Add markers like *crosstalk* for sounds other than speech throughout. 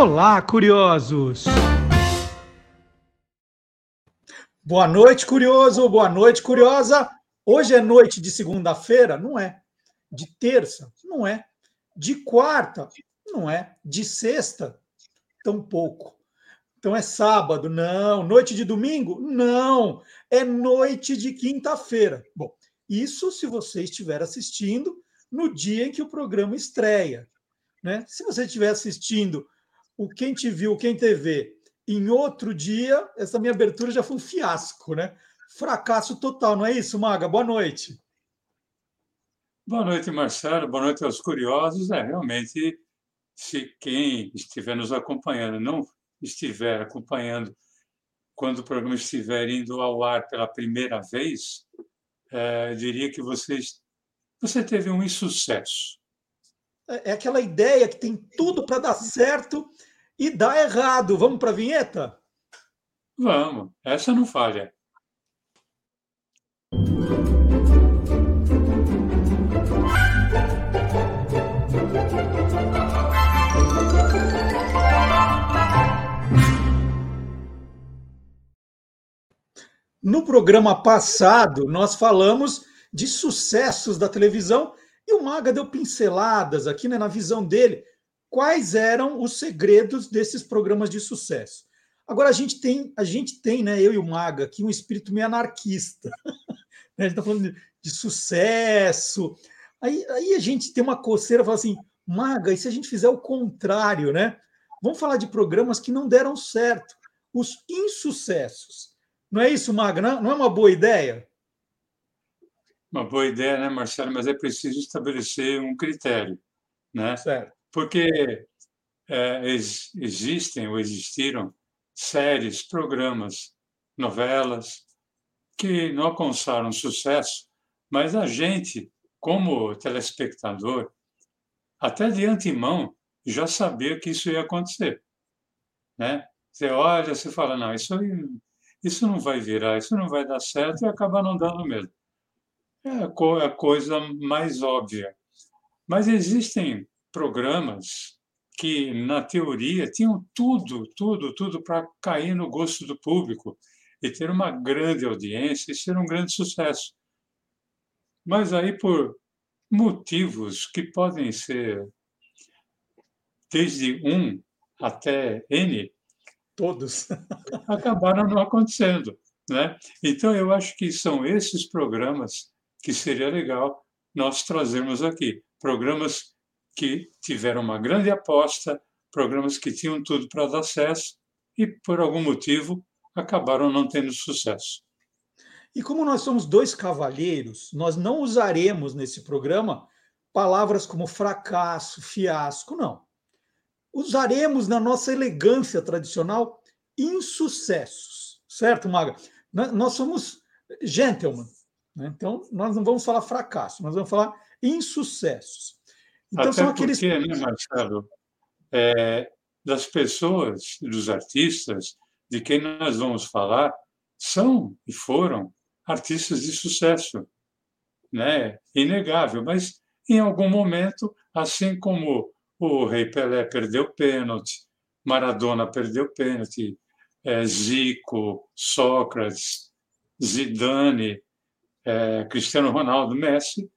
Olá, curiosos! Boa noite, curioso! Boa noite, curiosa! Hoje é noite de segunda-feira? Não é. De terça? Não é. De quarta? Não é. De sexta? Tampouco. Então é sábado? Não. Noite de domingo? Não. É noite de quinta-feira. Bom, isso se você estiver assistindo no dia em que o programa estreia. Né? Se você estiver assistindo o Quem Te Viu, Quem TV em outro dia, essa minha abertura já foi um fiasco, né? Fracasso total, não é isso, Maga? Boa noite. Boa noite, Marcelo. Boa noite aos curiosos. É, realmente, se quem estiver nos acompanhando não estiver acompanhando quando o programa estiver indo ao ar pela primeira vez, é, diria que vocês, você teve um insucesso. É, é aquela ideia que tem tudo para dar certo e dá errado. Vamos para a vinheta? Vamos, essa não falha. No programa passado, nós falamos de sucessos da televisão e o Maga deu pinceladas aqui né, na visão dele quais eram os segredos desses programas de sucesso. Agora a gente tem, a gente tem, né, eu e o Maga aqui um espírito meio anarquista. *laughs* Né, a gente está falando de, de, sucesso. Aí, aí a gente tem uma coceira, fala assim, Maga, e se a gente fizer o contrário, né? Vamos falar de programas que não deram certo, os insucessos. Não é isso, Maga? Não é uma boa ideia? Uma boa ideia, né, Marcelo? Mas é preciso estabelecer um critério, né? Certo porque é, ex, existem ou existiram séries, programas, novelas que não alcançaram sucesso, mas a gente, como telespectador, até de antemão já sabia que isso ia acontecer, né? Você olha, você fala, não, isso isso não vai virar, isso não vai dar certo e acaba não dando mesmo. É a coisa mais óbvia. Mas existem programas que, na teoria, tinham tudo, tudo, tudo para cair no gosto do público e ter uma grande audiência e ser um grande sucesso. Mas aí, por motivos que podem ser desde um até N, todos *laughs* acabaram não acontecendo. Né? Então, eu acho que são esses programas que seria legal nós trazermos aqui. Programas que tiveram uma grande aposta, programas que tinham tudo para dar sucesso e, por algum motivo, acabaram não tendo sucesso. E como nós somos dois cavalheiros, nós não usaremos nesse programa palavras como fracasso, fiasco, não. Usaremos na nossa elegância tradicional insucessos, certo, Maga? Nós somos gentlemen, né? então nós não vamos falar fracasso, nós vamos falar insucessos. Então Até são aqueles. Porque, né, Marcelo? É, das pessoas, dos artistas, de quem nós vamos falar, são e foram artistas de sucesso, né? Inegável, mas em algum momento, assim como o Rei Pelé perdeu pênalti, Maradona perdeu pênalti, é, Zico, Sócrates, Zidane, é, Cristiano Ronaldo, Messi,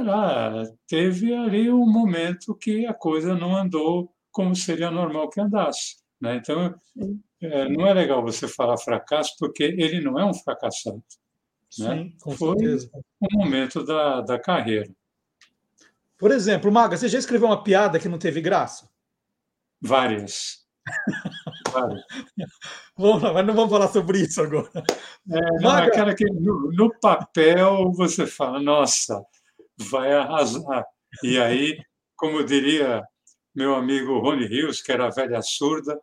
ela teve ali um momento que a coisa não andou como seria normal que andasse. Né? Então, é, não é legal você falar fracasso, porque ele não é um fracassado. Né? Sim, com Foi certeza. um momento da, da carreira. Por exemplo, Maga, você já escreveu uma piada que não teve graça? Várias. *laughs* Várias. vamos lá, mas não vamos falar sobre isso agora. É, Maga... aquela que no, no papel você fala, nossa, vai arrasar. E aí, como diria meu amigo Rony Rios, que era a velha surda,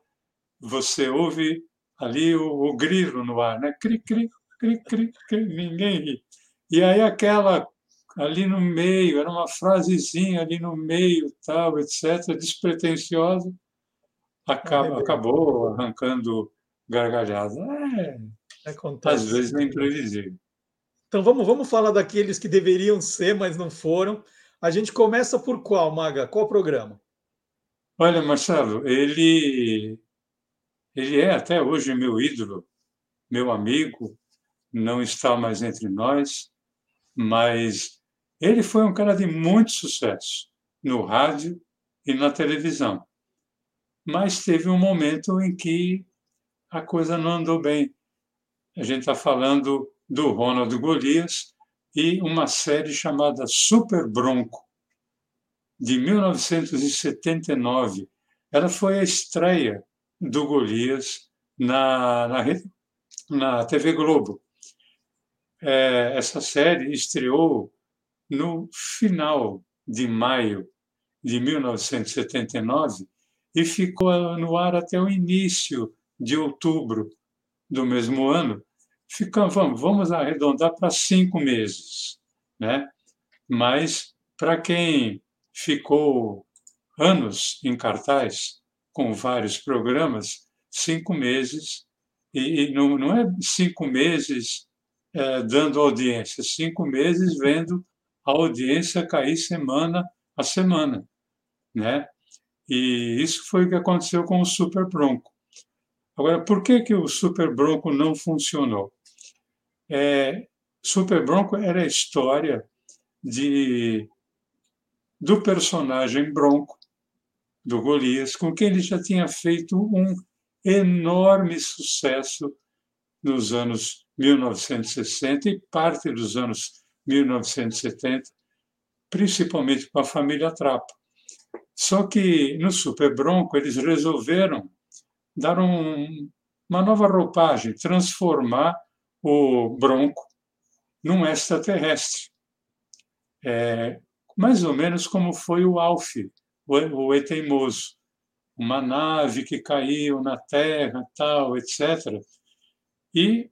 você ouve ali o, o grilo no ar, né? Cri, cri, cri, cri, cri, ninguém ri. E aí aquela ali no meio, era uma frasezinha ali no meio, tal, etc., despretensiosa, acaba, acabou arrancando gargalhada. É, às vezes é imprevisível. Então vamos, vamos falar daqueles que deveriam ser, mas não foram. A gente começa por qual, Maga? Qual programa? Olha, Marcelo, ele, ele é até hoje meu ídolo, meu amigo, não está mais entre nós, mas ele foi um cara de muito sucesso no rádio e na televisão. Mas teve um momento em que a coisa não andou bem. A gente está falando do Ronald Golias e uma série chamada Super Bronco, de 1979. Ela foi a estreia do Golias na, na, na TV Globo. É, essa série estreou no final de maio de 1979 e ficou no ar até o início de outubro do mesmo ano. Ficamos, vamos, vamos arredondar para cinco meses, né? Mas para quem ficou anos em cartaz com vários programas, cinco meses e, e não, não é cinco meses é, dando audiência, cinco meses vendo a audiência cair semana a semana, né? E isso foi o que aconteceu com o Super Bronco. Agora, por que, que o Super Bronco não funcionou? É, Super Bronco era a história de, do personagem Bronco, do Golias, com quem ele já tinha feito um enorme sucesso nos anos 1960 e parte dos anos 1970, principalmente com a família Trapa. Só que no Super Bronco eles resolveram dar um, uma nova roupagem, transformar o Bronco num extraterrestre. É, mais ou menos como foi o Alf, o, o Eteimoso. Uma nave que caiu na Terra, tal, etc. E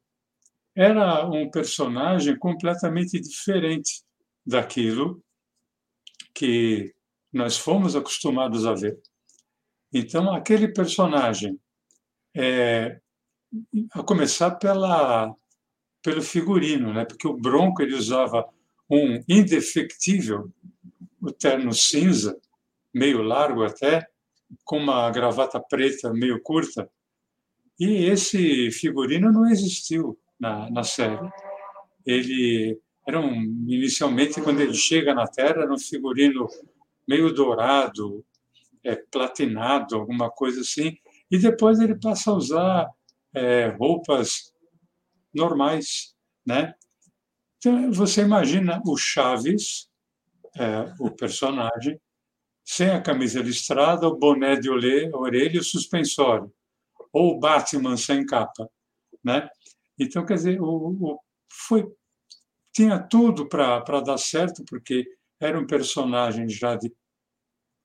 era um personagem completamente diferente daquilo que nós fomos acostumados a ver. Então, aquele personagem, é, a começar pela, pelo figurino, né? porque o Bronco ele usava um indefectível, o terno cinza, meio largo até, com uma gravata preta meio curta. E esse figurino não existiu na, na série. Ele era um, inicialmente quando ele chega na Terra era um figurino meio dourado, é, platinado, alguma coisa assim, e depois ele passa a usar é, roupas normais, né? Então você imagina o Chaves, é, o personagem, sem a camisa listrada, o boné de orelha e o suspensório, ou o Batman sem capa, né? Então, quer dizer, o, o foi, tinha tudo para dar certo, porque era um personagem já de,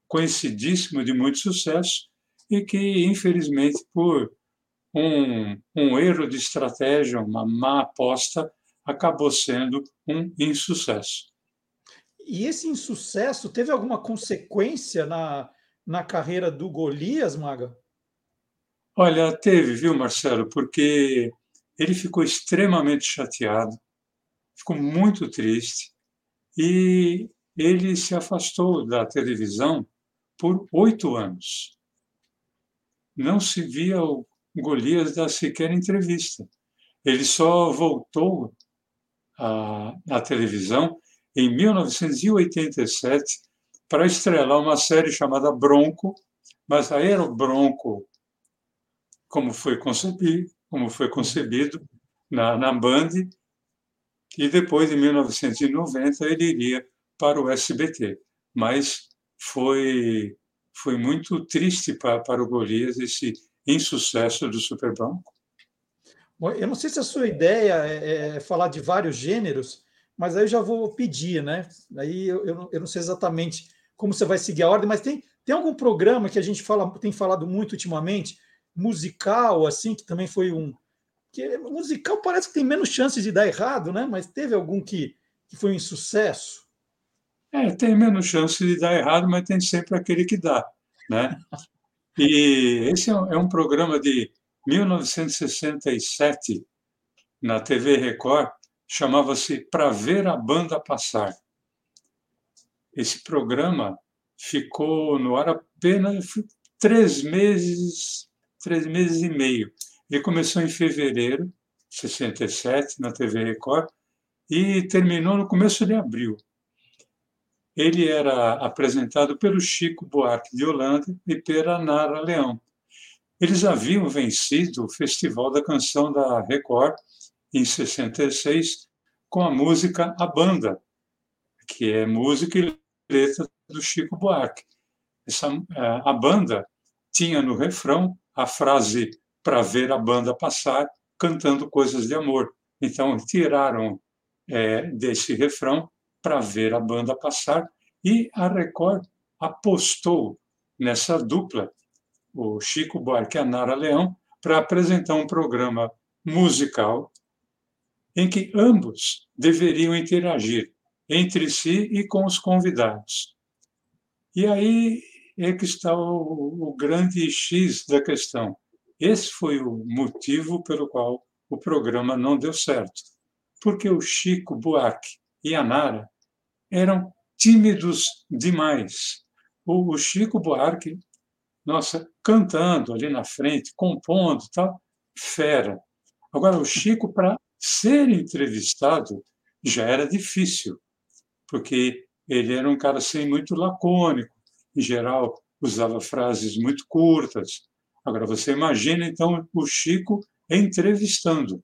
conhecidíssimo, de muito sucesso, e que, infelizmente, por um, um erro de estratégia, uma má aposta, acabou sendo um insucesso. E esse insucesso teve alguma consequência na, na carreira do Golias, Maga? Olha, teve, viu, Marcelo? Porque ele ficou extremamente chateado, ficou muito triste e ele se afastou da televisão por oito anos. Não se via o Golias dar sequer entrevista. Ele só voltou à, à televisão em 1987 para estrelar uma série chamada Bronco, mas aí era o Bronco como foi concebido, como foi concebido na, na Band, e depois, em 1990, ele iria para o SBT. Mas foi, foi muito triste para, para o Golias esse insucesso do Super Bronco. Bom, eu não sei se a sua ideia é, é falar de vários gêneros, mas aí eu já vou pedir, né? Aí eu, eu, não, eu não sei exatamente como você vai seguir a ordem, mas tem, tem algum programa que a gente fala, tem falado muito ultimamente, musical, assim, que também foi um. Que musical parece que tem menos chances de dar errado, né? Mas teve algum que, que foi um sucesso? É, tem menos chance de dar errado, mas tem sempre aquele que dá, né? E esse é um é programa de 1967 na TV Record, chamava-se Para Ver a Banda Passar. Esse programa ficou no ar apenas três meses, três meses e meio. Ele começou em fevereiro de 67 na TV Record e terminou no começo de abril. Ele era apresentado pelo Chico Buarque de Holanda e pela Nara Leão. Eles haviam vencido o Festival da Canção da Record em 66 com a música A Banda, que é música e letra do Chico Buarque. Essa, é, a banda tinha no refrão a frase para ver a banda passar cantando coisas de amor. Então tiraram é, desse refrão para ver a banda passar e a Record apostou nessa dupla, o Chico Buarque e a Nara Leão, para apresentar um programa musical em que ambos deveriam interagir entre si e com os convidados. E aí é que está o, o grande X da questão. Esse foi o motivo pelo qual o programa não deu certo. Porque o Chico Buarque e a Nara eram tímidos demais. O, o Chico Buarque, nossa, cantando ali na frente, compondo, tal, fera. Agora, o Chico, para ser entrevistado, já era difícil, porque ele era um cara assim muito lacônico, em geral usava frases muito curtas. Agora você imagina então o Chico entrevistando,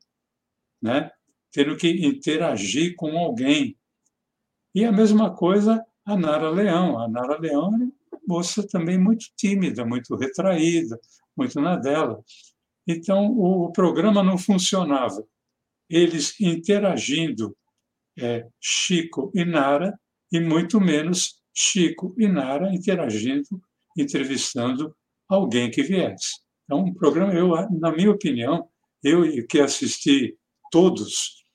né? Tendo que interagir com alguém. E a mesma coisa a Nara Leão. A Nara Leão era uma moça também muito tímida, muito retraída, muito na dela. Então o programa não funcionava eles interagindo é, Chico e Nara, e muito menos Chico e Nara interagindo, entrevistando alguém que viesse. Então, um programa, eu, na minha opinião, eu que assisti todos,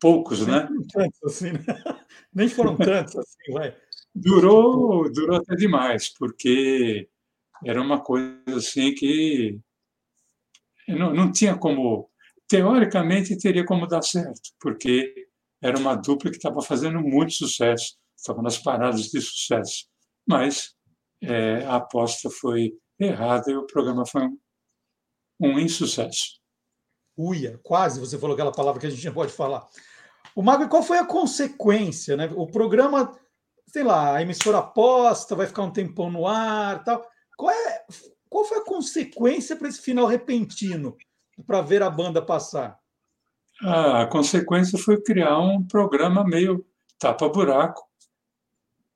poucos, né? Tantos assim, né? *laughs* Nem foram tantos assim, vai. Durou, durou até demais, porque era uma coisa assim que não, não tinha como teoricamente teria como dar certo, porque era uma dupla que estava fazendo muito sucesso, estava nas paradas de sucesso. Mas é, a aposta foi errada e o programa foi um, um insucesso. Uia, quase você falou aquela palavra que a gente não pode falar. O Mago, qual foi a consequência? Né? O programa, sei lá, a emissora aposta, vai ficar um tempão no ar tal. Qual, é, qual foi a consequência para esse final repentino? para ver a banda passar? A consequência foi criar um programa meio tapa-buraco.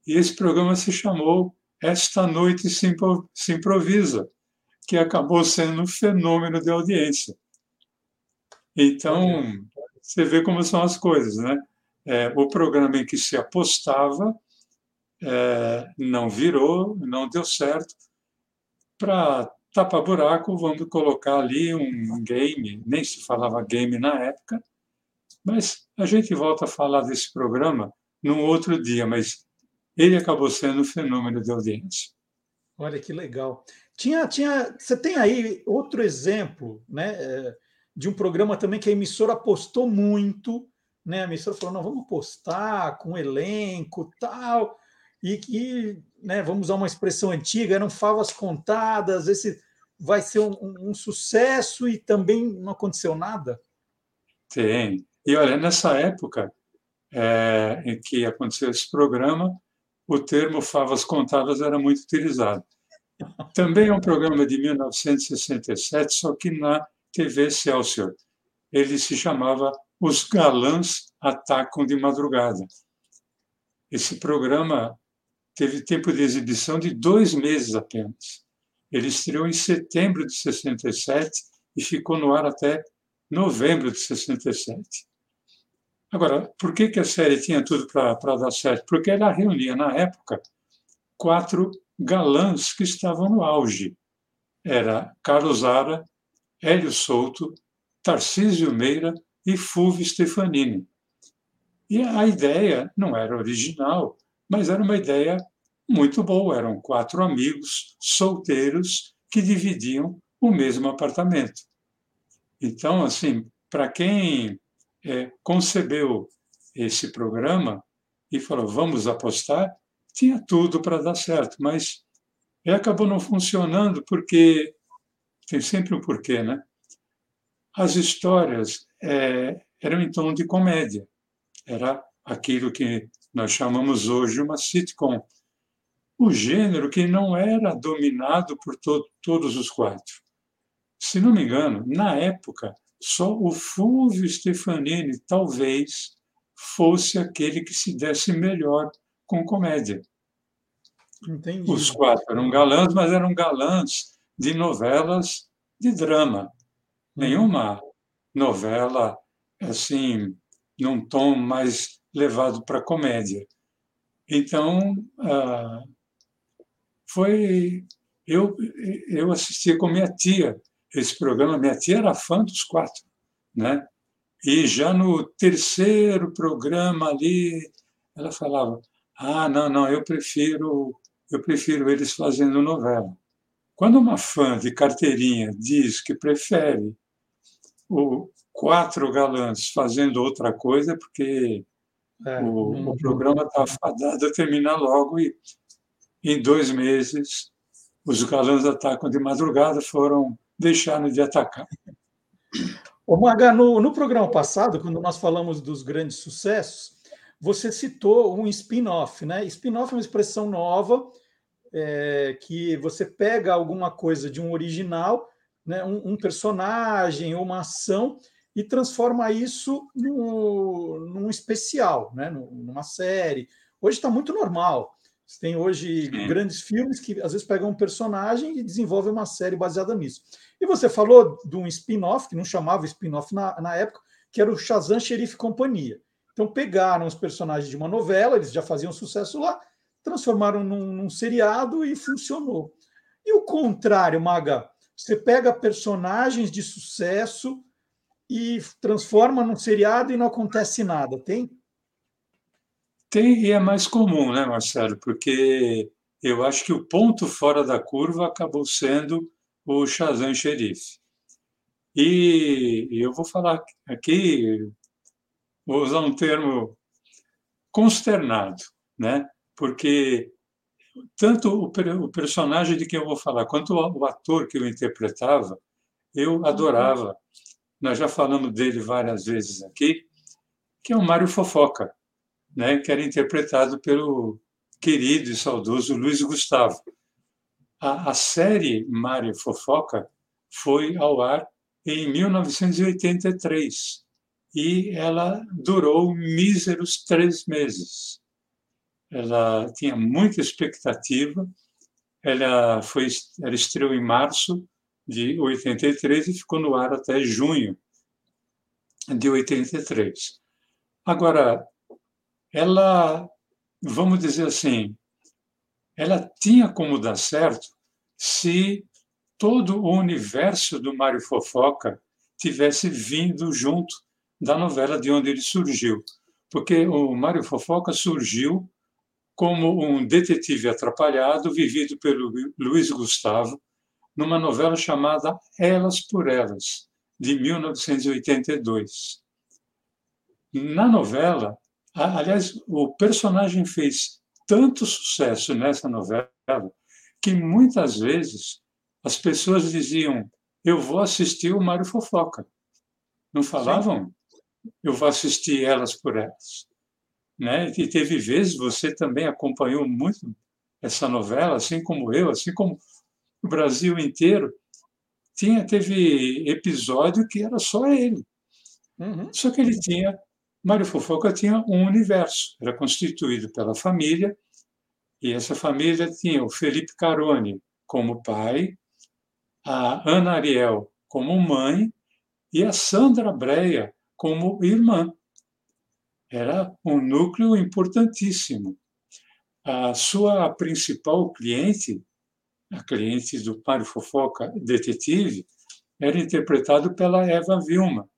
E esse programa se chamou Esta Noite se Improvisa, que acabou sendo um fenômeno de audiência. Então, você vê como são as coisas, né? É, o programa em que se apostava é, não virou, não deu certo. Para tapa-buraco, vamos colocar ali um game, nem se falava game na época, mas a gente volta a falar desse programa num outro dia, mas ele acabou sendo um fenômeno de audiência. Olha que legal. Tinha, tinha, você tem aí outro exemplo, né, é, de um programa também que a emissora apostou muito, né? A emissora falou: não, vamos apostar com elenco, tal, e que, né, vamos usar uma expressão antiga, eram favas contadas, esse vai ser um, um, um sucesso e também não aconteceu nada? Tem. E olha, nessa época é, em que aconteceu esse programa, o termo favas contadas era muito utilizado. Também é um programa de 1967, só que na TV Excelsior. Ele se chamava Os Galãs Atacam de Madrugada. Esse programa teve tempo de exibição de dois meses apenas. Ele estreou em setembro de 67 e ficou no ar até novembro de 67. Agora, por que, que a série tinha tudo para dar certo? Porque ela reunia, na época, quatro galãs que estavam no auge. Era Carlos Ara, Hélio Souto, Tarcísio Meira e Fulvio Stefanini. E a ideia não era original, mas era uma ideia muito boa. Eram quatro amigos solteiros que dividiam o mesmo apartamento. Então, assim, para quem é, concebeu esse programa e falou vamos apostar, tinha tudo para dar certo, mas E acabou não funcionando porque tem sempre um porquê, né? As histórias é, eram em tom de comédia. Era aquilo que nós chamamos hoje uma sitcom. O gênero que não era dominado por to todos os quatro. Se não me engano, na época, só o Fulvio Stefanini talvez fosse aquele que se desse melhor com comédia. Entendi. Os quatro eram galãs, mas eram galãs de novelas de drama. Nenhuma novela assim num tom mais levado para comédia. Então, ah, foi eu eu assistia com minha tia esse programa. Minha tia era fã dos quatro, né? E já no terceiro programa ali, ela falava: "Ah, não, não, eu prefiro eu prefiro eles fazendo novela". Quando uma fã de carteirinha diz que prefere o quatro galãs fazendo outra coisa, é porque é, o, o, programa está fadado a terminar logo e em dois meses os galãs atacam de madrugada foram deixaram de atacar. Ô Maga, no, no programa passado, quando nós falamos dos grandes sucessos, você citou um spin-off, né? Spin-off é uma expressão nova é, que você pega alguma coisa de um original, né, um, um personagem ou uma ação e transforma isso no, num especial, né, numa série. Hoje está muito normal. Você tem hoje Sim. grandes filmes que às vezes pegam um personagem e desenvolvem uma série baseada nisso. E você falou de um spin-off, que não chamava spin-off na, na época, que era o Shazam Xerife Companhia. Então pegaram os personagens de uma novela, eles já faziam sucesso lá, transformaram num, num seriado e funcionou. E o contrário, Maga, você pega personagens de sucesso e transforma num seriado e não acontece nada, tem? Tem e é mais comum, né, Marcelo? Porque eu acho que o ponto fora da curva acabou sendo o Shazam Xerife. E eu vou falar aqui, vou usar um termo consternado, né? Porque tanto o, o, personagem de quem eu vou falar quanto o, ator que eu interpretava, eu adorava. Nós já falamos dele várias vezes aqui, que é o Mário Fofoca, né, que era interpretado pelo querido e saudoso Luiz Gustavo. A, a série Mário Fofoca foi ao ar em 1983 e ela durou míseros três meses ela tinha muita expectativa. Ela foi, ela estreou em março de 83 e ficou no ar até junho de 83. Agora, ela, vamos dizer assim, ela tinha como dar certo se todo o universo do Mário Fofoca tivesse vindo junto da novela de onde ele surgiu. Porque o Mário Fofoca surgiu como um detetive atrapalhado vivido pelo Luiz Gustavo numa novela chamada Elas por Elas, de 1982. Na novela, aliás, o personagem fez tanto sucesso nessa novela que muitas vezes as pessoas diziam: Eu vou assistir o Mário Fofoca. Não falavam? Eu vou assistir Elas por Elas né? E teve vezes você também acompanhou muito essa novela, assim como eu, assim como o Brasil inteiro. Tinha teve episódio que era só ele. Uhum. Só que ele tinha Mário Fofoca tinha um universo, era constituído pela família, e essa família tinha o Felipe Carone como pai, a Ana Ariel como mãe e a Sandra Breia como irmã era um núcleo importantíssimo. A sua principal cliente, a cliente do Mário Fofoca, detetive, era interpretado pela Eva Vilma,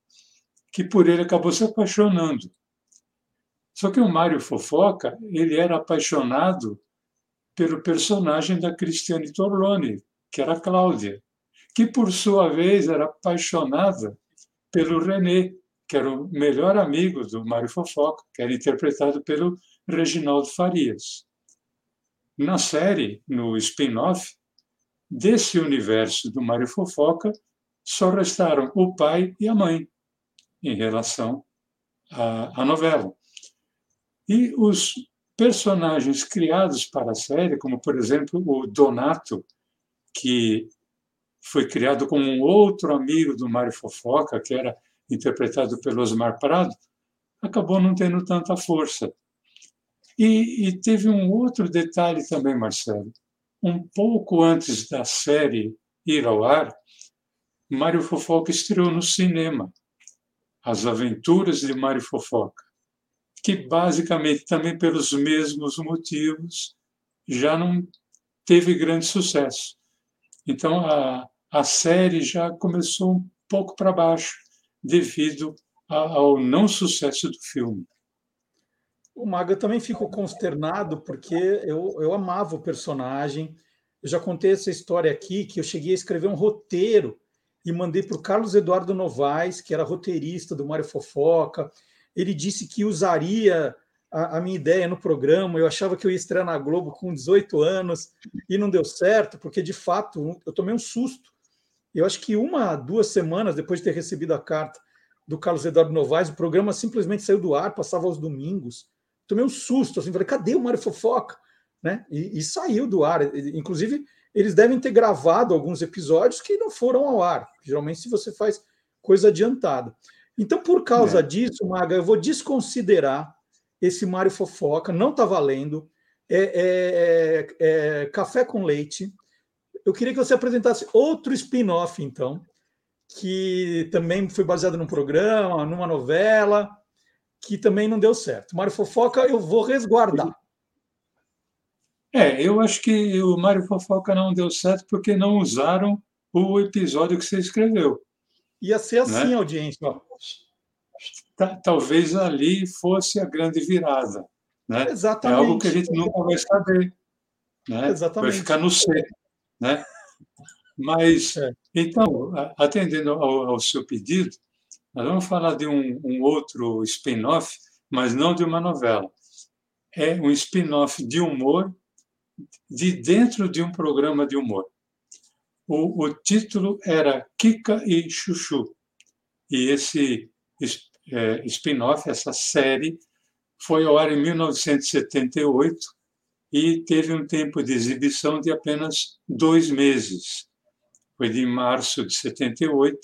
que por ele acabou se apaixonando. Só que o Mário Fofoca, ele era apaixonado pelo personagem da Cristiane Torlone, que era Cláudia, que por sua vez era apaixonada pelo René, que era o melhor amigo do Mário Fofoca, que era interpretado pelo Reginaldo Farias. na série, no spin-off, desse universo do Mário Fofoca, só restaram o pai e a mãe em relação à, à novela. E os personagens criados para a série, como por exemplo o Donato, que foi criado como um outro amigo do Mário Fofoca, que era interpretado pelo Osmar Prado, acabou não tendo tanta força. E, e teve um outro detalhe também, Marcelo. Um pouco antes da série ir ao ar, Mário Fofoca estreou no cinema As Aventuras de Mário Fofoca, que basicamente também pelos mesmos motivos já não teve grande sucesso. Então a, a série já começou um pouco para baixo devido ao não sucesso do filme. O Maga também ficou consternado porque eu, eu amava o personagem. Eu já contei essa história aqui que eu cheguei a escrever um roteiro e mandei para o Carlos Eduardo Novaes, que era roteirista do Mário Fofoca. Ele disse que usaria a, a, minha ideia no programa. Eu achava que eu ia estrear na Globo com 18 anos e não deu certo, porque de fato eu tomei um susto. Eu acho que uma, duas semanas depois de ter recebido a carta do Carlos Eduardo Novaes, o programa simplesmente saiu do ar, passava aos domingos tomei um susto, assim, falei, cadê o Mário Fofoca? Né? E, e, saiu do ar. Inclusive, eles devem ter gravado alguns episódios que não foram ao ar. Geralmente, se você faz coisa adiantada. Então, por causa é. disso, Maga, eu vou desconsiderar esse Mário Fofoca, não está valendo. É, é, é, é, café com leite. Eu queria que você apresentasse outro spin-off, então, que também foi baseado num programa, numa novela, que também não deu certo. Mário Fofoca eu vou resguardar. É, eu acho que o Mário Fofoca não deu certo porque não usaram o episódio que você escreveu. Ia ser assim né? a audiência. Talvez ali fosse a grande virada. Né? Exatamente. É algo que a gente nunca vai saber. Né? Exatamente. Vai ficar no C. Né? Mas, é. então, atendendo ao, ao seu pedido, nós vamos falar de um, um outro spin-off, mas não de uma novela. É um spin-off de humor de dentro de um programa de humor. O, o título era Kika e Chuchu. E esse é, spin-off, essa série, foi ao ar em 1978 e teve um tempo de exibição de apenas dois meses. Foi de março de 78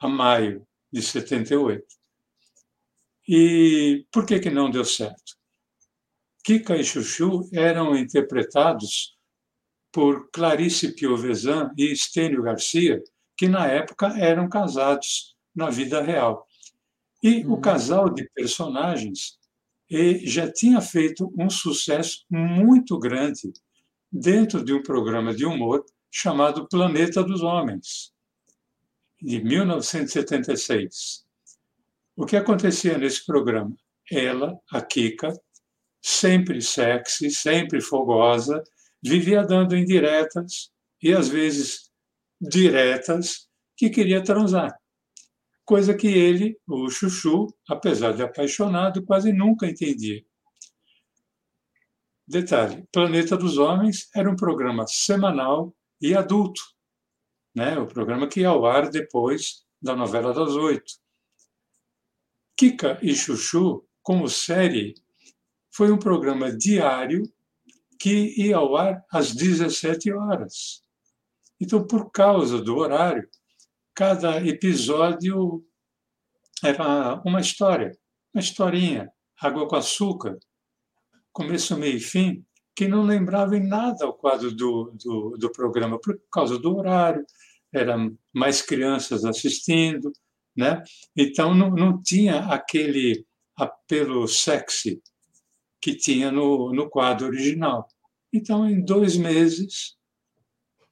a maio de 78. E por que, que não deu certo? Kika e Chuchu eram interpretados por Clarice Piovesan e Estênio Garcia, que na época eram casados na vida real. E uhum. o casal de personagens já tinha feito um sucesso muito grande dentro de um programa de humor chamado Planeta dos Homens de 1976. O que acontecia nesse programa? Ela, a Kika, sempre sexy, sempre fogosa, vivia dando indiretas e às vezes diretas que queria transar. Coisa que ele, o Chuchu, apesar de apaixonado, quase nunca entendia. Detalhe: Planeta dos Homens era um programa semanal e adulto, né? o programa que ia ao ar depois da novela das oito. Kika e Chuchu, como série, foi um programa diário que ia ao ar às 17 horas. Então, por causa do horário, cada episódio era uma história, uma historinha, água com açúcar, começo, meio e fim, que não lembrava em nada o quadro do, do, do programa, por causa do horário, eram mais crianças assistindo, né? Então não, não tinha aquele apelo sexy que tinha no, no quadro original. Então, em dois meses,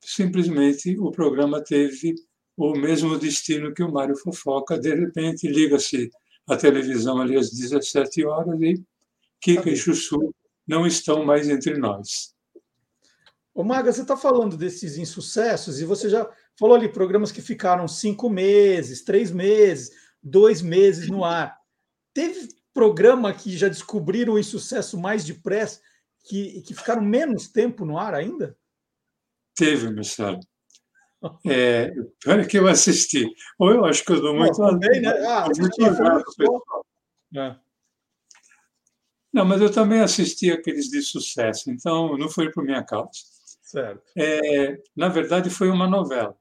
simplesmente o programa teve o mesmo destino que o Mário Fofoca. De repente, liga-se a televisão ali às 17 horas e Kika e Chuchu não estão mais entre nós. Ô Maga, você está falando desses insucessos e você já falou ali programas que ficaram cinco meses, três meses, dois meses no ar. Teve programa que já descobriram o insucesso mais depressa que, que ficaram menos tempo no ar ainda? Teve, Marcelo. É, olha que eu assisti. Ou eu acho que eu dou muito. Também, né? Ah, assisti, é. Não, mas eu também assisti aqueles de sucesso, então não foi por minha causa. Certo. É, na verdade, foi uma novela.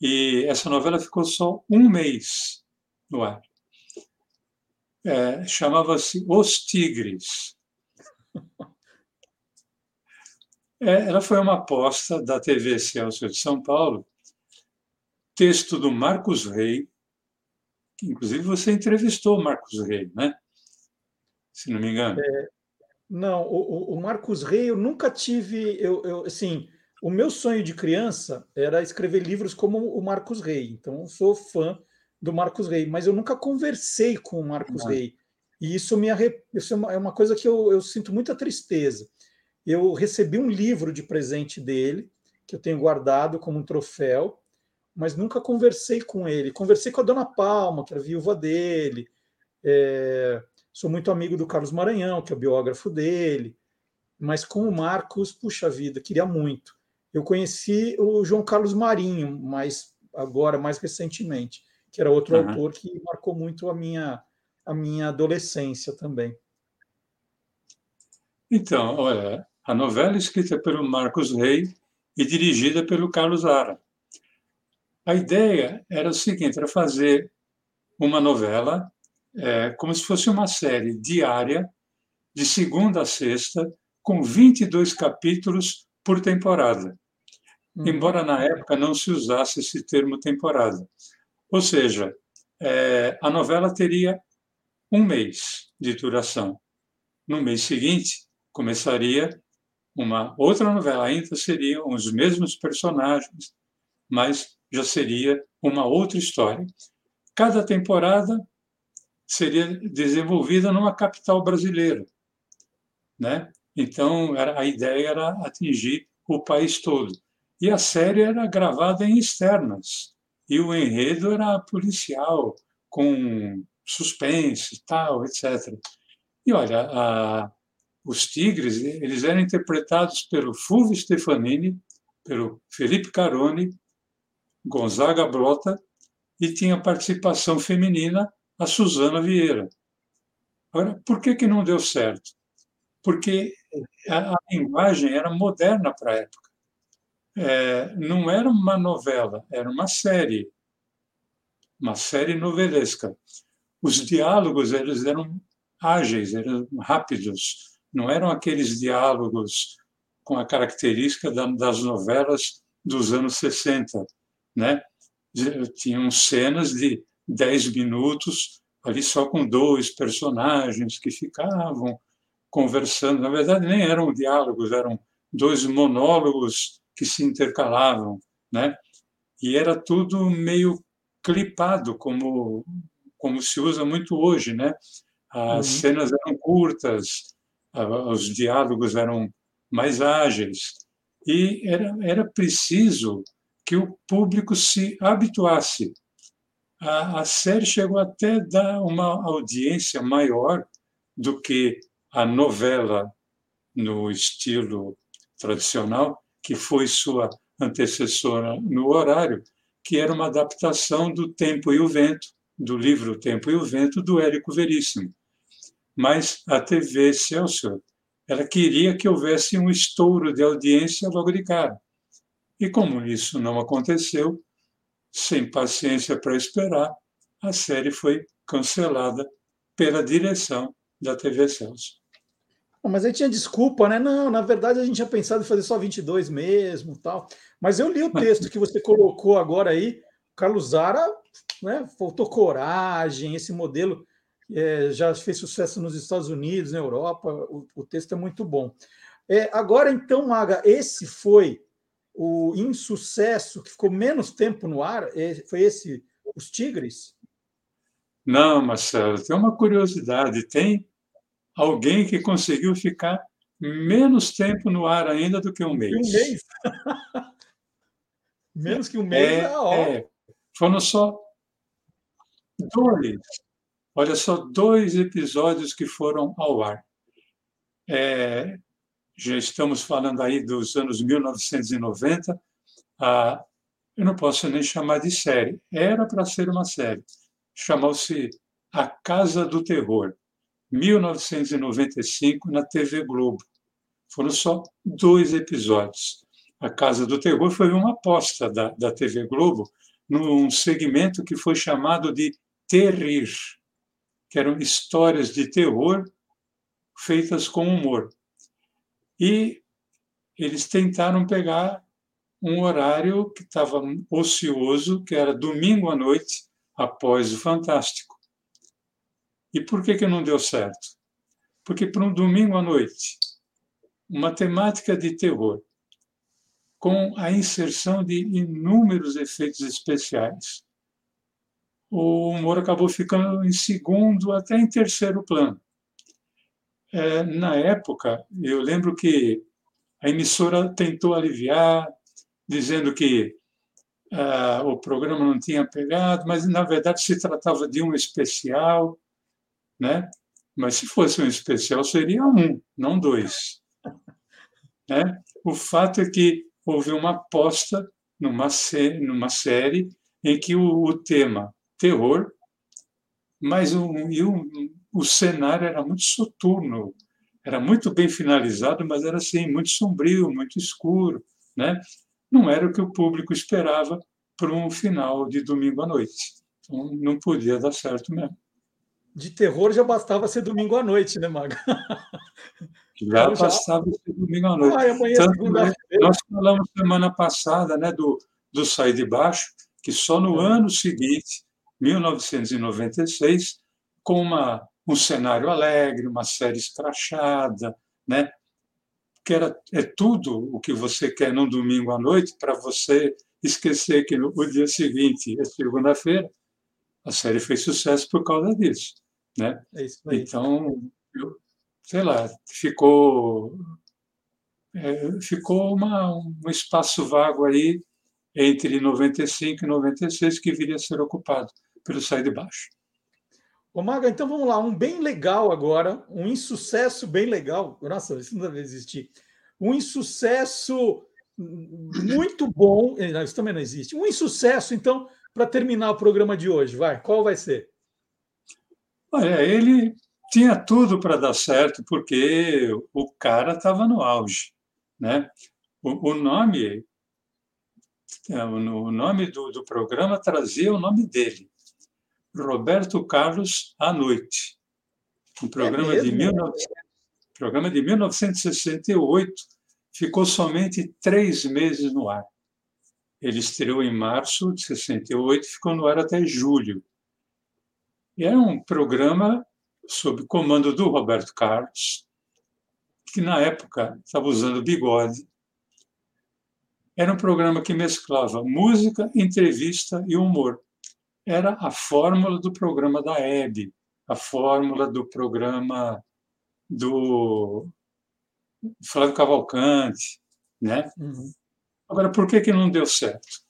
E essa novela ficou só um mês no ar. É, Chamava-se Os Tigres. É, ela foi uma aposta da TV Celso de São Paulo, texto do Marcos Rey, que inclusive você entrevistou o Marcos Rey, né? Se não me engano. É, não, o, o, Marcos Rey eu nunca tive, eu, eu, assim, o meu sonho de criança era escrever livros como o Marcos Rey, então eu sou fã do Marcos Rey, mas eu nunca conversei com o Marcos não. Rey. E isso, me isso é, uma, é uma coisa que eu, eu sinto muita tristeza eu recebi um livro de presente dele, que eu tenho guardado como um troféu, mas nunca conversei com ele. Conversei com a Dona Palma, que é a viúva dele. É, sou muito amigo do Carlos Maranhão, que é o biógrafo dele. Mas com o Marcos, puxa vida, queria muito. Eu conheci o João Carlos Marinho, mas agora, mais recentemente, que era outro uhum. autor que marcou muito a minha, a minha adolescência também. Então, olha, a novela é escrita pelo Marcos Rey e dirigida pelo Carlos Ara. A ideia era o seguinte: era fazer uma novela é, como se fosse uma série diária, de segunda a sexta, com 22 capítulos por temporada. Hum. Embora na época não se usasse esse termo temporada. Ou seja, é, a novela teria um mês de duração. No mês seguinte, começaria uma outra novela, ainda seriam os mesmos personagens, mas já seria uma outra história. Cada temporada seria desenvolvida numa capital brasileira, né? Então era, a ideia era atingir o país todo. E a série era gravada em externas e o enredo era policial com suspense, tal, etc. E olha, a, os Tigres, eles eram interpretados pelo Fulvio Stefanini, pelo Felipe Caroni, Gonzaga Blota e tinha participação feminina a Suzana Vieira. Agora, por que, que não deu certo? Porque a, a linguagem era moderna para a época. É, não era uma novela, era uma série, uma série novelesca. Os diálogos eles eram ágeis, eram rápidos, não eram aqueles diálogos com a característica das novelas dos anos 60, né? Tinham cenas de 10 minutos ali só com dois personagens que ficavam conversando. Na verdade, nem eram diálogos, eram dois monólogos que se intercalavam, né? E era tudo meio clipado, como como se usa muito hoje, né? As uhum. cenas eram curtas, os diálogos eram mais ágeis e era, era preciso que o público se habituasse. A, a série chegou até a dar uma audiência maior do que a novela no estilo tradicional, que foi sua antecessora no horário, que era uma adaptação do Tempo e o Vento, do livro Tempo e o Vento, do Érico Veríssimo mas a TV Excelsior ela queria que houvesse um estouro de audiência logo de cara. E como isso não aconteceu, sem paciência para esperar, a série foi cancelada pela direção da TV Celso. Mas aí tinha desculpa, né? Não, na verdade a gente tinha pensado em fazer só 22 mesmo, tal. Mas eu li o texto que você colocou agora aí, Carlos Zara, né? Faltou coragem, esse modelo é, já fez sucesso nos Estados Unidos, na Europa, o, o texto é muito bom. É, agora, então, Maga, esse foi o insucesso que ficou menos tempo no ar? É, foi esse, Os Tigres? Não, Marcelo, tem uma curiosidade. Tem alguém que conseguiu ficar menos tempo no ar ainda do que um mês. Um mês? *laughs* menos que um mês? É, ah, é. Foram só dois Olha só, dois episódios que foram ao ar. é, já estamos falando aí dos anos 1990, a, eu não posso nem chamar de série, era para ser uma série. Chamou-se A Casa do Terror, 1995, na TV Globo. Foram só dois episódios. A Casa do Terror foi uma aposta da, da TV Globo num segmento que foi chamado de Terrir, que eram histórias de terror feitas com humor. E eles tentaram pegar um horário que estava ocioso, que era domingo à noite, após o Fantástico. E por que, que não deu certo? Porque para um domingo à noite, uma temática de terror, com a inserção de inúmeros efeitos especiais, o humor acabou ficando em segundo até em terceiro plano. É, na época, eu lembro que a emissora tentou aliviar, dizendo que uh, o programa não tinha pegado, mas na verdade se tratava de um especial, né? Mas se fosse um especial seria um, não dois, né? O fato é que houve uma aposta numa, numa série em que o, o tema terror, mas o, o, o cenário era muito soturno, era muito bem finalizado, mas era assim muito sombrio, muito escuro, né? não era o que o público esperava para um final de domingo à noite. Então, não podia dar certo mesmo. De terror já bastava ser domingo à noite, né, Maga? Já então, bastava já... ser domingo à noite. Ah, amanhã, Tanto, né, nós falamos semana passada né, do, do Sair de Baixo, que só no é. ano seguinte, 1996, com uma, um cenário alegre, uma série escrachada, né, que era, é tudo o que você quer num domingo à noite para você esquecer que no dia seguinte é segunda-feira. A série fez sucesso por causa disso, né? É então, eu, sei lá, ficou é, ficou uma, um espaço vago aí entre 95 e 96 que viria a ser ocupado pelo Sai de Baixo. Ô, Maga, então vamos lá, um bem legal agora, um insucesso bem legal. Nossa, isso não deve existir. Um insucesso muito bom. Isso também não existe. Um insucesso, então, para terminar o programa de hoje. Vai, qual vai ser? Olha, ele tinha tudo para dar certo, porque o cara estava no auge. Né? O, o nome, é, o nome do, do programa trazia o nome dele. Roberto Carlos à noite. Um programa, é de 19... programa de 1968 ficou somente três meses no ar. Ele estreou em março de 68 e ficou no ar até julho. E era um programa sob comando do Roberto Carlos, que na época estava usando bigode. Era um programa que mesclava música, entrevista e humor era a fórmula do programa da Hebe, a fórmula do programa do Flávio Cavalcante, né? Uhum. Agora, por que, que não deu certo?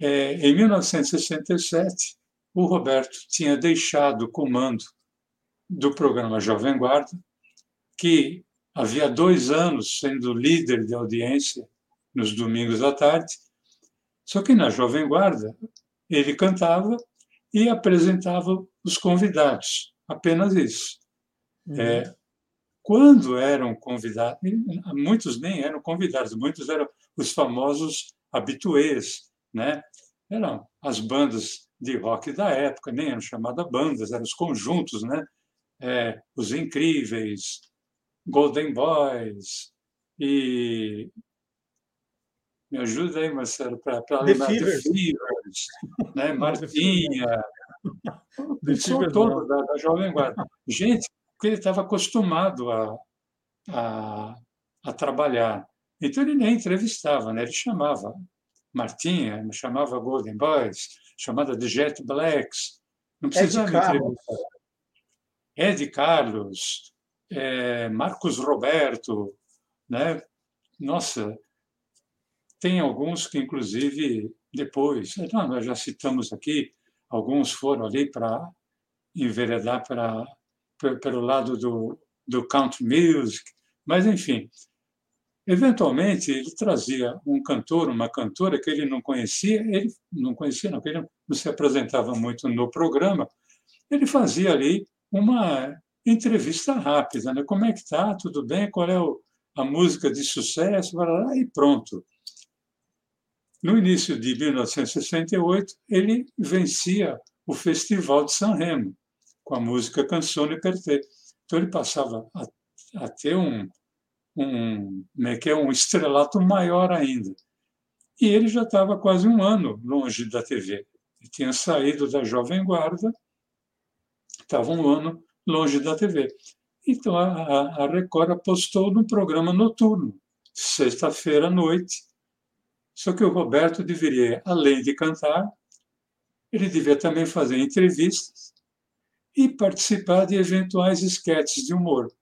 É, em 1967, o Roberto tinha deixado o comando do programa Jovem Guarda, que havia dois anos sendo líder de audiência nos domingos à tarde, só que na Jovem Guarda ele cantava e apresentava os convidados, apenas isso. Uhum. É, quando eram convidados, muitos nem eram convidados, muitos eram os famosos habituês, né? Eram as bandas de rock da época, nem eram chamadas bandas, eram os conjuntos, né? É, os Incríveis, Golden Boys e me ajuda aí, Marcelo, para lembrar The Né? *laughs* Martinha, são todos da, da Jovem Guarda. Gente que ele estava acostumado a, a, a, trabalhar. Então ele nem entrevistava, né? ele chamava Martinha, chamava Golden Boys, chamada de Jet Blacks. Não precisava Ed entrevistar. Ed Carlos, é, Marcos Roberto, né? Nossa, tem alguns que, inclusive, depois, nós já citamos aqui, alguns foram ali para enveredar para, pelo lado do, do country music, Mas, enfim, eventualmente ele trazia um cantor, uma cantora que ele não conhecia, ele não conhecia, não, ele não se apresentava muito no programa, ele fazia ali uma entrevista rápida, né? Como é que tá? Tudo bem? Qual é a música de sucesso? E pronto. No início de 1968, ele vencia o Festival de San Remo com a música Canzone per te. Então ele passava a, a ter um, um, né, que é um estrelato maior ainda. E ele já estava quase um ano longe da TV. Ele tinha saído da Jovem Guarda, estava um ano longe da TV. Então a, a Record apostou no programa noturno, sexta-feira à noite. Só que o Roberto deveria, além de cantar, ele devia também fazer entrevistas e participar de eventuais esquetes de humor.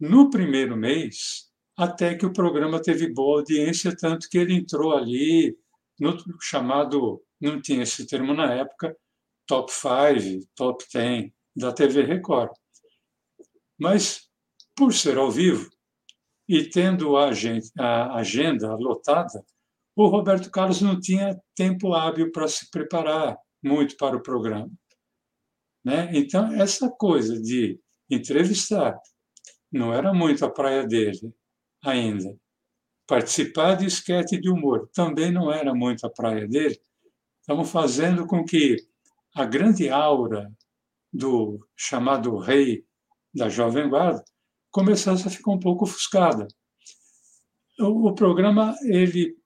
No primeiro mês, até que o programa teve boa audiência, tanto que ele entrou ali no chamado, não tinha esse termo na época, top 5, top 10 da TV Record. Mas, por ser ao vivo e tendo a agenda lotada, o Roberto Carlos não tinha tempo hábil para se preparar muito para o programa. Né? Então, essa coisa de entrevistar não era muito a praia dele ainda. Participar de esquete de humor também não era muito a praia dele. Estavam fazendo com que a grande aura do chamado rei da Jovem Guarda começasse a ficar um pouco ofuscada. O, o programa, ele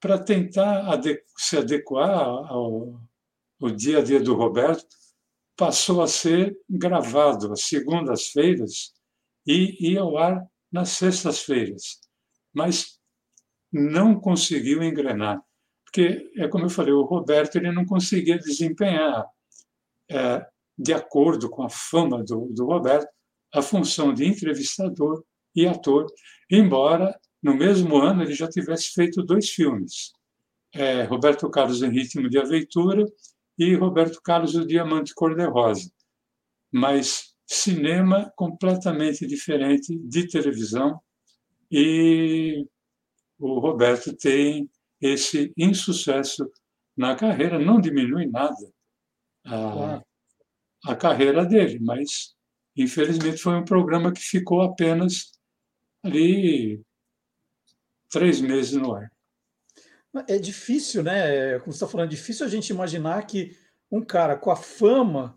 para tentar se adequar ao, ao dia a dia do Roberto, passou a ser gravado às segundas-feiras e ia ao ar nas sextas-feiras. Mas não conseguiu engrenar, porque, é como eu falei, o Roberto ele não conseguia desempenhar, é, de acordo com a fama do, do Roberto, a função de entrevistador e ator, embora no mesmo ano ele já tivesse feito dois filmes, é, Roberto Carlos em Ritmo de Aventura e Roberto Carlos o Diamante Cor-de-Rosa. Mas cinema completamente diferente de televisão e o Roberto tem esse insucesso na carreira, não diminui nada a, a carreira dele, mas infelizmente foi um programa que ficou apenas ali três meses no ar. É difícil, né? Como você está falando, é difícil a gente imaginar que um cara com a fama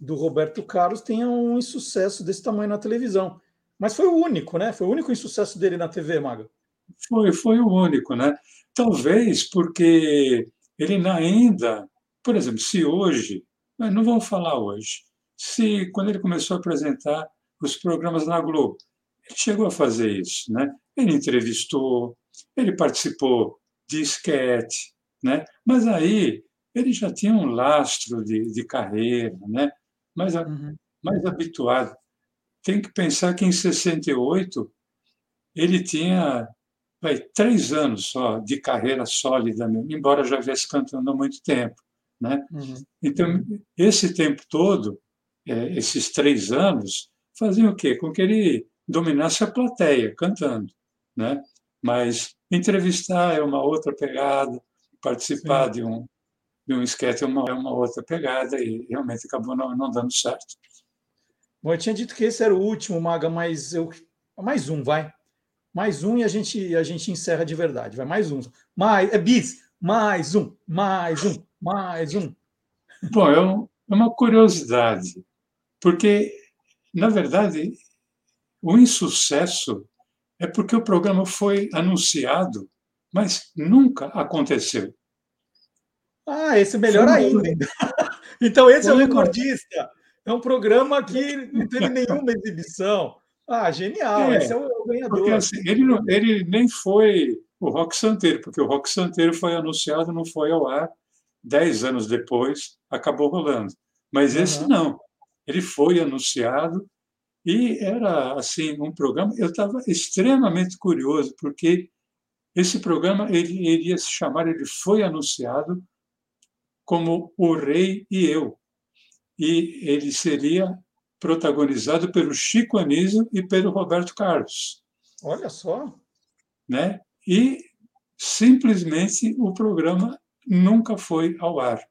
do Roberto Carlos tenha um insucesso desse tamanho na televisão. Mas foi o único, né? Foi o único insucesso dele na TV, Maga. Foi, foi o único, né? Talvez porque ele ainda, por exemplo, se hoje, mas não vamos falar hoje, se quando ele começou a apresentar os programas na Globo, ele chegou a fazer isso, né? Ele entrevistou, ele participou de esquete, né? Mas aí ele já tinha um lastro de, de carreira, né? mais, uhum. mais habituado. Tem que pensar que em 68 ele tinha vai, três anos só de carreira sólida, embora já viesse cantando há muito tempo. Né? Uhum. Então, esse tempo todo, é, esses três anos, faziam o quê? Com que ele dominasse a plateia cantando. Né? Mas entrevistar é uma outra pegada, participar Sim. de um, de um esquete é uma, é uma outra pegada e realmente acabou não, não dando certo. Bom, eu tinha dito que esse era o último, Maga, mas eu mais um, vai. Mais um e a gente a gente encerra de verdade. Vai mais um. Mais é bis, mais um, mais um, mais um. Bom, é, um, é uma curiosidade, porque na verdade o insucesso é porque o programa foi anunciado, mas nunca aconteceu. Ah, esse melhor ainda. *laughs* então, esse é o recordista. É um programa que não teve nenhuma exibição. Ah, genial. É, esse é o, ganhador. Porque, assim, ele, não, ele nem foi o Rock Santeiro, porque o Rock Santeiro foi anunciado, não foi ao ar. Dez anos depois, acabou rolando. Mas esse uhum. não. Ele foi anunciado e era assim um programa. Eu estava extremamente curioso porque esse programa ele iria se chamar. Ele foi anunciado como O Rei e Eu. E ele seria protagonizado pelo Chico Anísio e pelo Roberto Carlos. Olha só. Né? E simplesmente o programa nunca foi ao ar.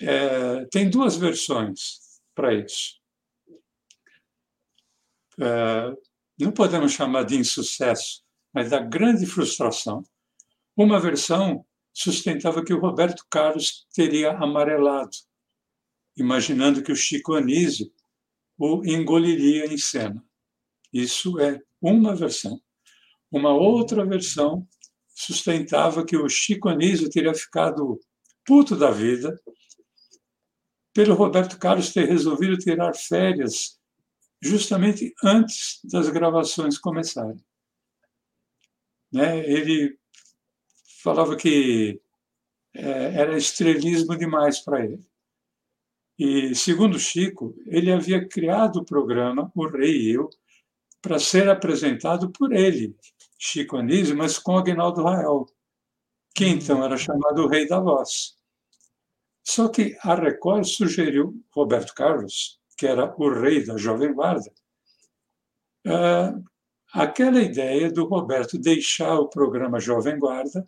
É, tem duas versões para isso. É, não podemos chamar de insucesso, mas da grande frustração. Uma versão sustentava que o Roberto Carlos teria amarelado, imaginando que o Chico Anísio o engoliria em cena. Isso é uma versão. Uma outra versão sustentava que o Chico Anísio teria ficado puto da vida pelo Roberto Carlos ter resolvido tirar férias justamente antes das gravações começarem. Né? Ele falava que é, era estrelismo demais para ele. E, segundo Chico, ele havia criado o programa O Rei e Eu para ser apresentado por ele, Chico Anísio, mas com Agnaldo Rael, que então era chamado o Rei da Voz. Só que a Record sugeriu Roberto Carlos, que era o rei da Jovem Guarda, uh, aquela ideia do Roberto deixar o programa Jovem Guarda,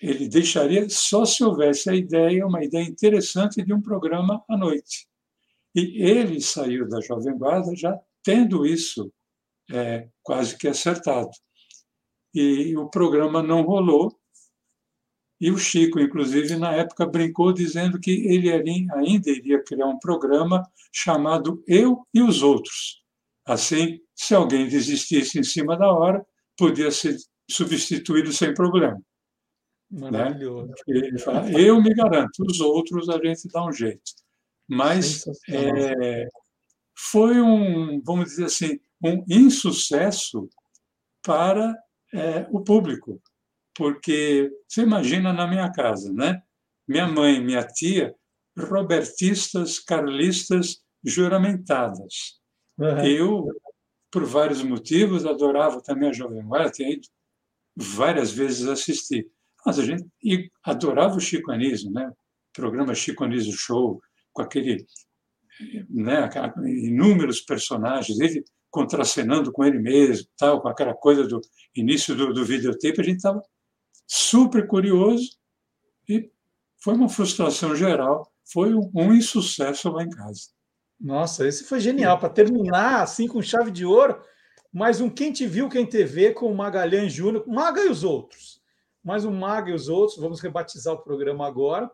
ele deixaria só se houvesse a ideia, uma ideia interessante de um programa à noite. E ele saiu da Jovem Guarda já tendo isso é, quase que acertado. E o programa não rolou, e o Chico, inclusive, na época brincou dizendo que ele ainda iria criar um programa chamado Eu e os Outros. Assim, se alguém desistisse em cima da hora, podia ser substituído sem problema. Né? Maravilhoso. Né? Fala, eu me garanto, os outros a gente dá um jeito. Mas é, foi um, vamos dizer assim, um insucesso para é, o público porque você imagina na minha casa, né? Minha mãe, minha tia, robertistas, carlistas juramentadas. Uhum. Eu, por vários motivos, adorava também a Jovem Guarda, tinha ido várias vezes assistir. Mas a gente adorava o Chico Anísio, né? O programa Chico Anísio Show, com aquele né, inúmeros personagens, ele contracenando com ele mesmo, tal, com aquela coisa do início do, do videotape, a gente estava super curioso e foi uma frustração geral, foi um insucesso lá em casa. Nossa, esse foi genial para terminar assim com chave de ouro. Mais um Quem Te Viu, Quem TV com o Magalhães Júnior, Maga e os outros. Mais um Maga e os outros, vamos rebatizar o programa agora.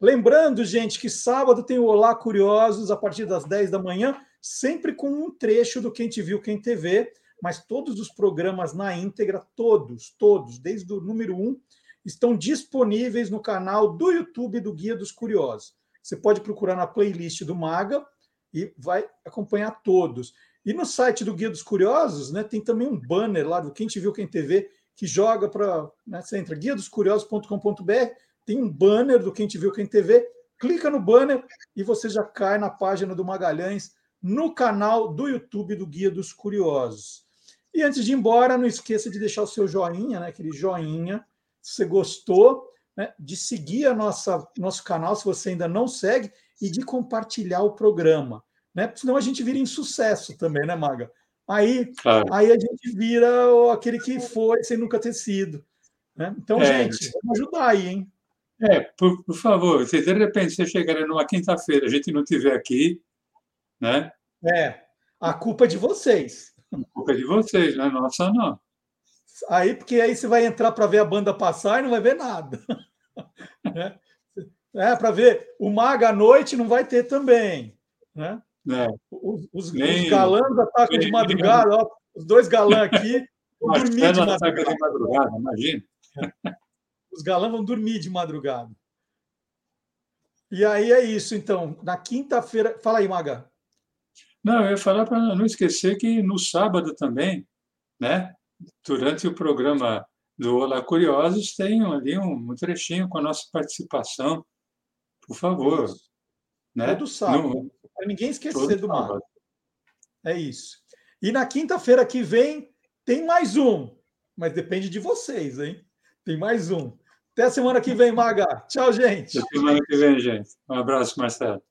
Lembrando, gente, que sábado tem o Olá Curiosos a partir das 10 da manhã, sempre com um trecho do Quem Te Viu, Quem TV mas todos os programas na íntegra, todos, todos, desde o número um, estão disponíveis no canal do YouTube do Guia dos Curiosos. Você pode procurar na playlist do Maga e vai acompanhar todos. E no site do Guia dos Curiosos, né, tem também um banner lá do Quem Te Viu, Quem TV, que joga para. Né, você entra guiadoscuriosos.com.br, tem um banner do Quem Te Viu, Quem TV, clica no banner e você já cai na página do Magalhães no canal do YouTube do Guia dos Curiosos. E antes de ir embora, não esqueça de deixar o seu joinha, né? Aquele joinha, se você gostou, né? de seguir a nossa nosso canal, se você ainda não segue, e de compartilhar o programa, né? Porque senão a gente vira insucesso também, né, Maga? Aí, claro. aí a gente vira aquele que foi sem nunca ter sido. Né? Então, é, gente, vamos ajudar aí, hein? É, por, por favor, se de repente você chegar numa quinta-feira, a gente não estiver aqui, né? É, a culpa é de vocês. Culpa de vocês, não é nossa, não. Aí, porque aí você vai entrar para ver a banda passar e não vai ver nada. *laughs* Né? é, para ver o Maga à noite não vai ter também. Né? É. Os, os, Nem... os galãs atacam de madrugada, ó, os dois galãs aqui *laughs* vão dormir de madrugada. de madrugada. Imagina. *laughs* Os galãs vão dormir de madrugada. E aí é isso, então. Na quinta-feira. Fala aí, Maga. Não, eu ia falar para não esquecer que no sábado também, né, durante o programa do Olá Curiosos, tem ali um, trechinho com a nossa participação. Por favor. Isso. Né? Todo sábado. Para ninguém esquecer do mar. É isso. E na quinta-feira que vem tem mais um. Mas depende de vocês, hein? Tem mais um. Até a semana que vem, Maga. Tchau, gente. Até semana que vem, gente. Um abraço, Marcelo.